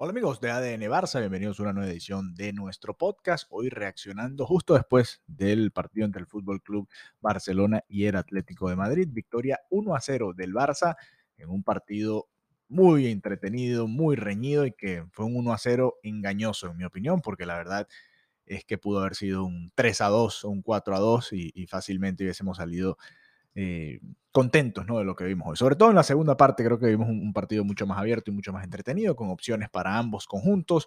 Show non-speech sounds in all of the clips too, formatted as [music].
Hola amigos de ADN Barça, bienvenidos a una nueva edición de nuestro podcast. Hoy reaccionando justo después del partido entre el Fútbol Club Barcelona y el Atlético de Madrid. Victoria 1 a 0 del Barça en un partido muy entretenido, muy reñido y que fue un 1 a 0 engañoso en mi opinión, porque la verdad es que pudo haber sido un 3 a 2 o un 4 a 2 y, y fácilmente hubiésemos salido eh, contentos ¿no? de lo que vimos hoy. Sobre todo en la segunda parte creo que vimos un, partido mucho más abierto y mucho más entretenido, con opciones para ambos conjuntos.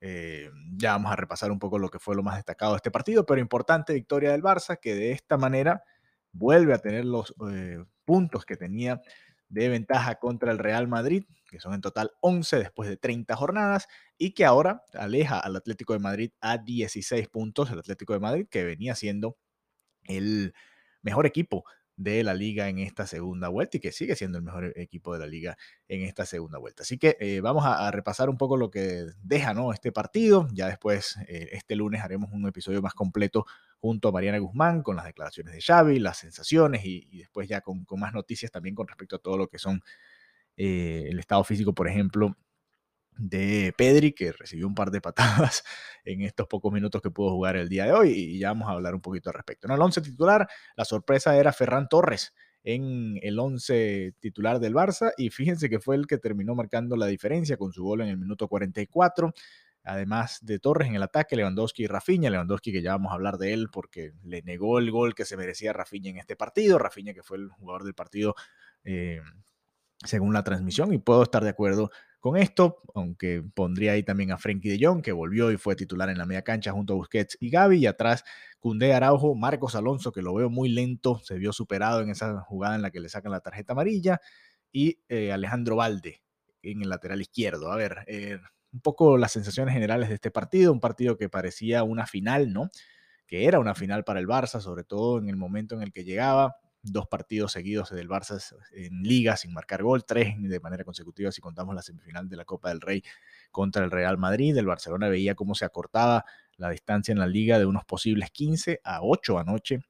Eh, ya vamos a repasar un poco lo que fue lo más destacado de este partido, pero importante victoria del Barça, que de esta manera vuelve a tener los eh, puntos que tenía de ventaja contra el Real Madrid, que son en total 11 después de 30 jornadas, y que ahora aleja al Atlético de Madrid a 16 puntos, el Atlético de Madrid que venía siendo el mejor equipo de la liga en esta segunda vuelta y que sigue siendo el mejor equipo de la liga en esta segunda vuelta. Así que eh, vamos a, repasar un poco lo que deja ¿no? este partido. Ya después, eh, este lunes, haremos un episodio más completo junto a Mariana Guzmán con las declaraciones de Xavi, las sensaciones y, después ya con, con, más noticias también con respecto a todo lo que son eh, el estado físico, por ejemplo, de Pedri, que recibió un par de patadas [laughs] en estos pocos minutos que pudo jugar el día de hoy, y ya vamos a hablar un poquito al respecto. En el 11 titular, la sorpresa era Ferran Torres en el 11 titular del Barça, y fíjense que fue el que terminó marcando la diferencia con su gol en el minuto 44. Además de Torres en el ataque, Lewandowski y Rafinha. Lewandowski, que ya vamos a hablar de él porque le negó el gol que se merecía Rafinha en este partido. Rafinha, que fue el jugador del partido eh, según la transmisión, y puedo estar de acuerdo con esto, aunque pondría ahí también a Frenkie de Jong, que volvió y fue titular en la media cancha junto a Busquets y Gaby, y atrás Cundé Araujo, Marcos Alonso, que lo veo muy lento, se vio superado en esa jugada en la que le sacan la tarjeta amarilla, y eh, Alejandro Valde en el lateral izquierdo. A ver, eh, un poco las sensaciones generales de este partido, un partido que parecía una final, ¿no? Que era una final para el Barça, sobre todo en el momento en el que llegaba dos partidos seguidos del Barça en liga sin marcar gol, tres de manera consecutiva si contamos la semifinal de la Copa del Rey contra el Real Madrid. El Barcelona veía cómo se acortaba la distancia en la liga de unos posibles 15 a 8 anoche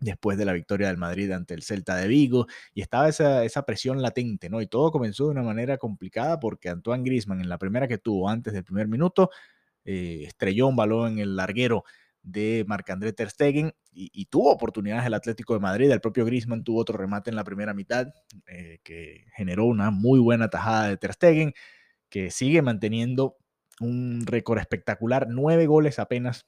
después de la victoria del Madrid ante el Celta de Vigo, y estaba esa, esa, presión latente, ¿no? Y todo comenzó de una manera complicada porque Antoine Grisman en la primera que tuvo antes del primer minuto eh, estrelló un balón en el larguero de Marc-André Ter Stegen y, tuvo oportunidades el Atlético de Madrid. El propio Griezmann tuvo otro remate en la primera mitad eh, que generó una muy buena tajada de Ter Stegen que sigue manteniendo un récord espectacular, nueve goles apenas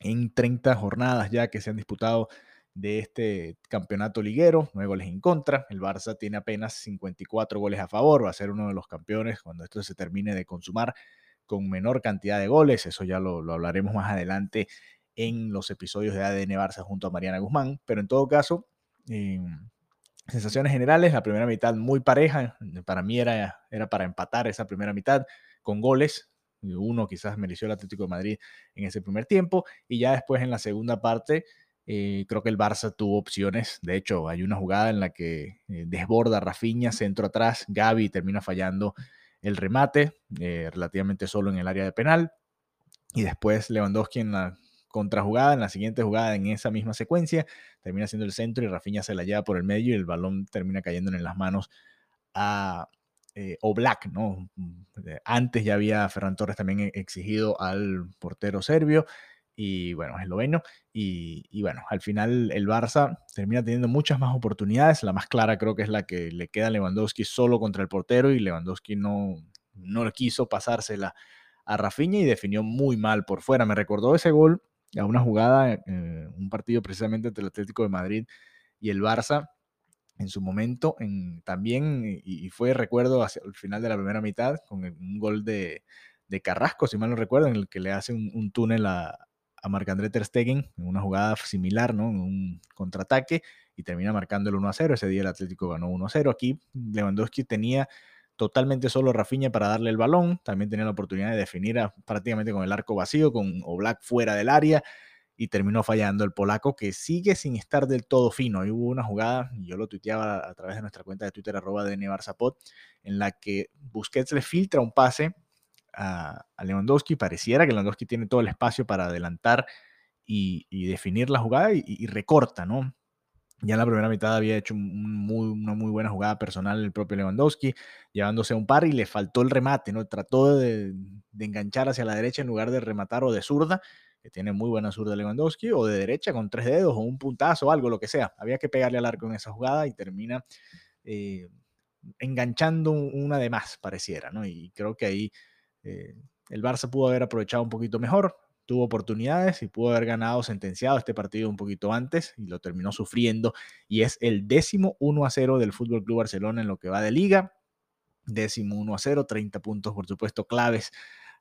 en 30 jornadas ya que se han disputado de este campeonato liguero, nueve goles en contra. El Barça tiene apenas 54 goles a favor, va a ser uno de los campeones cuando esto se termine de consumar con menor cantidad de goles, eso ya lo, hablaremos más adelante en los episodios de ADN Barça junto a Mariana Guzmán, pero en todo caso, em, sensaciones generales, la primera mitad muy pareja, para mí era, era para empatar esa primera mitad con goles, uno quizás mereció el Atlético de Madrid en ese primer tiempo, y ya después en la segunda parte, eh, creo que el Barça tuvo opciones. De hecho, hay una jugada en la que eh, desborda Rafinha, centro atrás, Gaby termina fallando el remate, eh, relativamente solo en el área de penal. Y después Lewandowski en la contrajugada, en la siguiente jugada, en esa misma secuencia, termina haciendo el centro y Rafinha se la lleva por el medio y el balón termina cayendo en las manos a eh, ¿no? Antes ya había Ferran Torres también e-, exigido al portero serbio y bueno, esloveno. Y, y bueno, al final el Barça termina teniendo muchas más oportunidades. La más clara creo que es la que le queda a Lewandowski solo contra el portero y Lewandowski no, no quiso pasársela a Rafinha y definió muy mal por fuera. Me recordó ese gol a una jugada, eh, un partido precisamente entre el Atlético de Madrid y el Barça en su momento, en, también, y, fue, recuerdo, hacia el final de la primera mitad, con un gol de, de Carrasco, si mal no recuerdo, en el que le hace un, un túnel a, a Marc-André Ter Stegen en una jugada similar, ¿no? En un contraataque y termina marcando el 1 a 0. Ese día el Atlético ganó 1 a 0. Aquí Lewandowski tenía totalmente solo Rafinha para darle el balón. También tenía la oportunidad de definir prácticamente con el arco vacío, con Oblak fuera del área y terminó fallando el polaco que sigue sin estar del todo fino. Ahí hubo una jugada, yo lo tuiteaba a través de nuestra cuenta de Twitter arroba de Nevarzapot, en la que Busquets le filtra un pase a, Lewandowski. Pareciera que Lewandowski tiene todo el espacio para adelantar y, definir la jugada y, recorta, ¿no? Ya en la primera mitad había hecho una muy buena jugada personal el propio Lewandowski, llevándose a un par y le faltó el remate, ¿no? Trató de, enganchar hacia la derecha en lugar de rematar o de zurda, que tiene muy buena zurda Lewandowski, o de derecha con tres dedos o un puntazo o algo, lo que sea. Había que pegarle al arco en esa jugada y termina eh, enganchando una de más, pareciera, ¿no? Y creo que ahí eh, el Barça pudo haber aprovechado un poquito mejor tuvo oportunidades y pudo haber ganado sentenciado este partido un poquito antes y lo terminó sufriendo y es el décimo 1 a 0 del Fútbol Club Barcelona en lo que va de liga. Décimo 1 a 0, 30 puntos por supuesto claves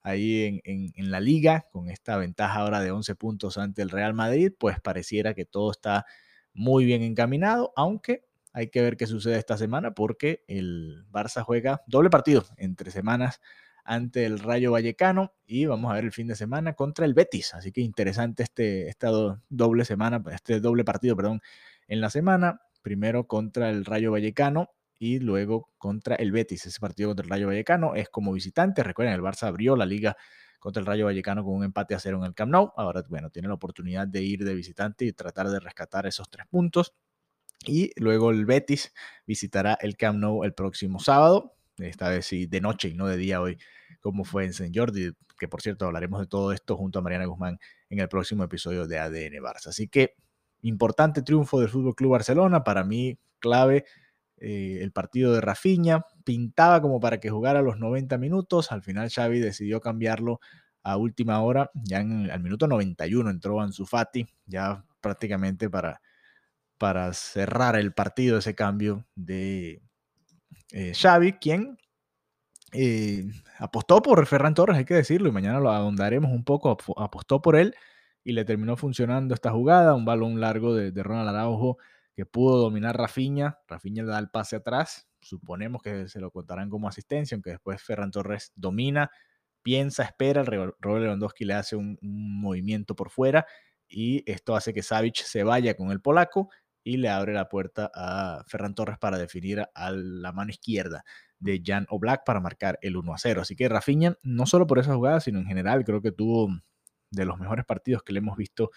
ahí en, en, la liga con esta ventaja ahora de 11 puntos ante el Real Madrid, pues pareciera que todo está muy bien encaminado, aunque hay que ver qué sucede esta semana porque el Barça juega doble partido entre semanas ante el Rayo Vallecano y vamos a ver el fin de semana contra el Betis. Así que interesante este, esta doble semana, este doble partido, perdón, en la semana. Primero contra el Rayo Vallecano y luego contra el Betis. Ese partido contra el Rayo Vallecano es como visitante. Recuerden, el Barça abrió la liga contra el Rayo Vallecano con un empate a cero en el Camp Nou. Ahora, bueno, tiene la oportunidad de ir de visitante y tratar de rescatar esos tres puntos. Y luego el Betis visitará el Camp Nou el próximo sábado esta vez sí de noche y no de día hoy, como fue en St. Jordi, que por cierto hablaremos de todo esto junto a Mariana Guzmán en el próximo episodio de ADN Barça. Así que importante triunfo del Fútbol Club Barcelona, para mí clave eh, el partido de Rafinha, pintaba como para que jugara los 90 minutos, al final Xavi decidió cambiarlo a última hora, ya en, al minuto 91 entró Ansu Fati, ya prácticamente para, para cerrar el partido ese cambio de, eh, Xavi, quien eh, apostó por Ferran Torres, hay que decirlo, y mañana lo ahondaremos un poco, apostó por él y le terminó funcionando esta jugada, un balón largo de, Ronald Araujo que pudo dominar Rafinha, Rafinha le da el pase atrás, suponemos que se lo contarán como asistencia, aunque después Ferran Torres domina, piensa, espera, Robert Lewandowski le hace un, un movimiento por fuera y esto hace que Savic se vaya con el polaco y le abre la puerta a Ferran Torres para definir a la mano izquierda de Jan Oblak para marcar el 1 a 0. Así que Rafinha, no solo por esa jugada, sino en general, creo que tuvo de los mejores partidos que le hemos visto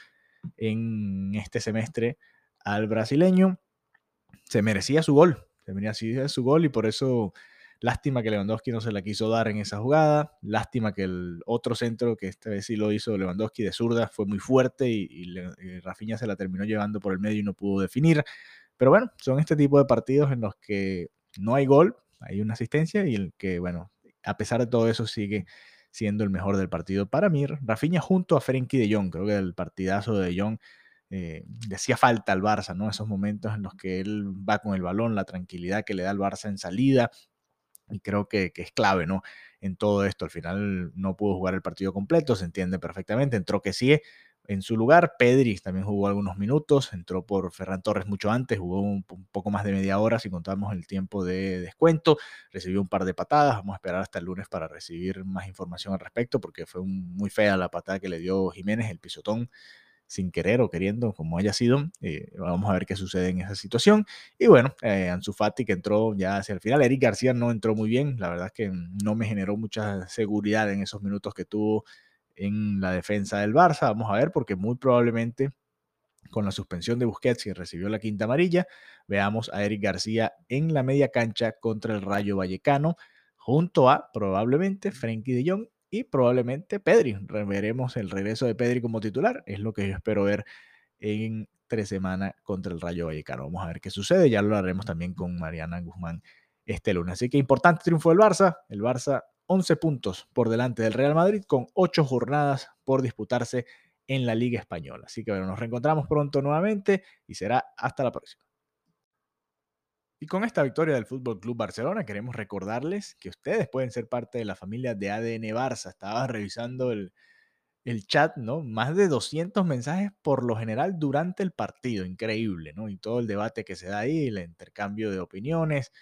en este semestre al brasileño. Se merecía su gol, se merecía su gol y por eso Lástima que Lewandowski no se la quiso dar en esa jugada. Lástima que el otro centro, que esta vez sí lo hizo Lewandowski de zurda, fue muy fuerte y, Rafinha se la terminó llevando por el medio y no pudo definir. Pero bueno, son este tipo de partidos en los que no hay gol, hay una asistencia y el que, bueno, a pesar de todo eso sigue siendo el mejor del partido para mí. Rafinha junto a Frenkie de Jong, creo que el partidazo de Jong eh, le hacía falta al Barça, ¿no? Esos momentos en los que él va con el balón, la tranquilidad que le da al Barça en salida, y creo que, es clave, ¿no? En todo esto, al final no pudo jugar el partido completo, se entiende perfectamente, entró que sí en su lugar, Pedri también jugó algunos minutos, entró por Ferran Torres mucho antes, jugó un, poco más de media hora si contamos el tiempo de descuento, recibió un par de patadas, vamos a esperar hasta el lunes para recibir más información al respecto, porque fue muy fea la patada que le dio Jiménez, el pisotón sin querer o queriendo, como haya sido. Eh, vamos a ver qué sucede en esa situación. Y bueno, eh, Ansu Fati que entró ya hacia el final. Eric García no entró muy bien. La verdad es que no me generó mucha seguridad en esos minutos que tuvo en la defensa del Barça. Vamos a ver, porque muy probablemente con la suspensión de Busquets y recibió la quinta amarilla, veamos a Eric García en la media cancha contra el Rayo Vallecano, junto a probablemente Frenkie de Jong y probablemente Pedri. Veremos el regreso de Pedri como titular. Es lo que yo espero ver en tres semanas contra el Rayo Vallecano. Vamos a ver qué sucede. Ya lo haremos también con Mariana Guzmán este lunes. Así que importante triunfo del Barça. El Barça 11 puntos por delante del Real Madrid con 8 jornadas por disputarse en la Liga Española. Así que bueno, nos reencontramos pronto nuevamente y será hasta la próxima. Y con esta victoria del Fútbol Club Barcelona, queremos recordarles que ustedes pueden ser parte de la familia de ADN Barça. Estaba revisando el, chat, ¿no? Más de 200 mensajes por lo general durante el partido, increíble, ¿no? Y todo el debate que se da ahí, el intercambio de opiniones.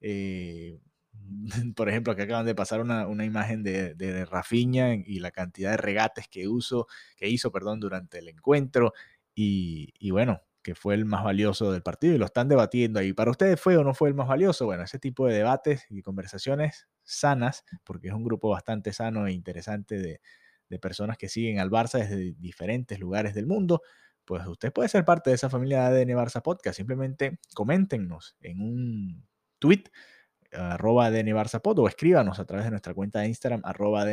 Eh, [laughs] por ejemplo, que acaban de pasar una, imagen de, de, Rafinha y la cantidad de regates que, uso, que hizo perdón, durante el encuentro. Y, y bueno, que fue el más valioso del partido y lo están debatiendo ahí. ¿Para ustedes fue o no fue el más valioso? Bueno, ese tipo de debates y conversaciones sanas, porque es un grupo bastante sano e interesante de, personas que siguen al Barça desde diferentes lugares del mundo, pues usted puede ser parte de esa familia de ADN Barça Podcast. Simplemente coméntenos en un tweet arroba Pod o escríbanos a través de nuestra cuenta de Instagram arroba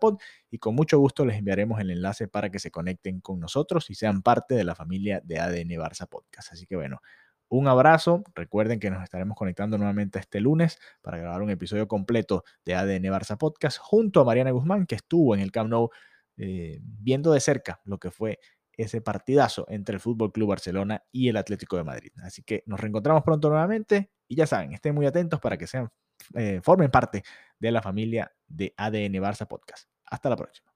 Pod y con mucho gusto les enviaremos el enlace para que se conecten con nosotros y sean parte de la familia de ADN Barça Podcast. Así que bueno, un abrazo. Recuerden que nos estaremos conectando nuevamente este lunes para grabar un episodio completo de ADN Barça Podcast junto a Mariana Guzmán, que estuvo en el Camp Nou eh, viendo de cerca lo que fue ese partidazo entre el Fútbol Club Barcelona y el Atlético de Madrid. Así que nos reencontramos pronto nuevamente y ya saben, estén muy atentos para que sean, eh, formen parte de la familia de ADN Barça Podcast. Hasta la próxima.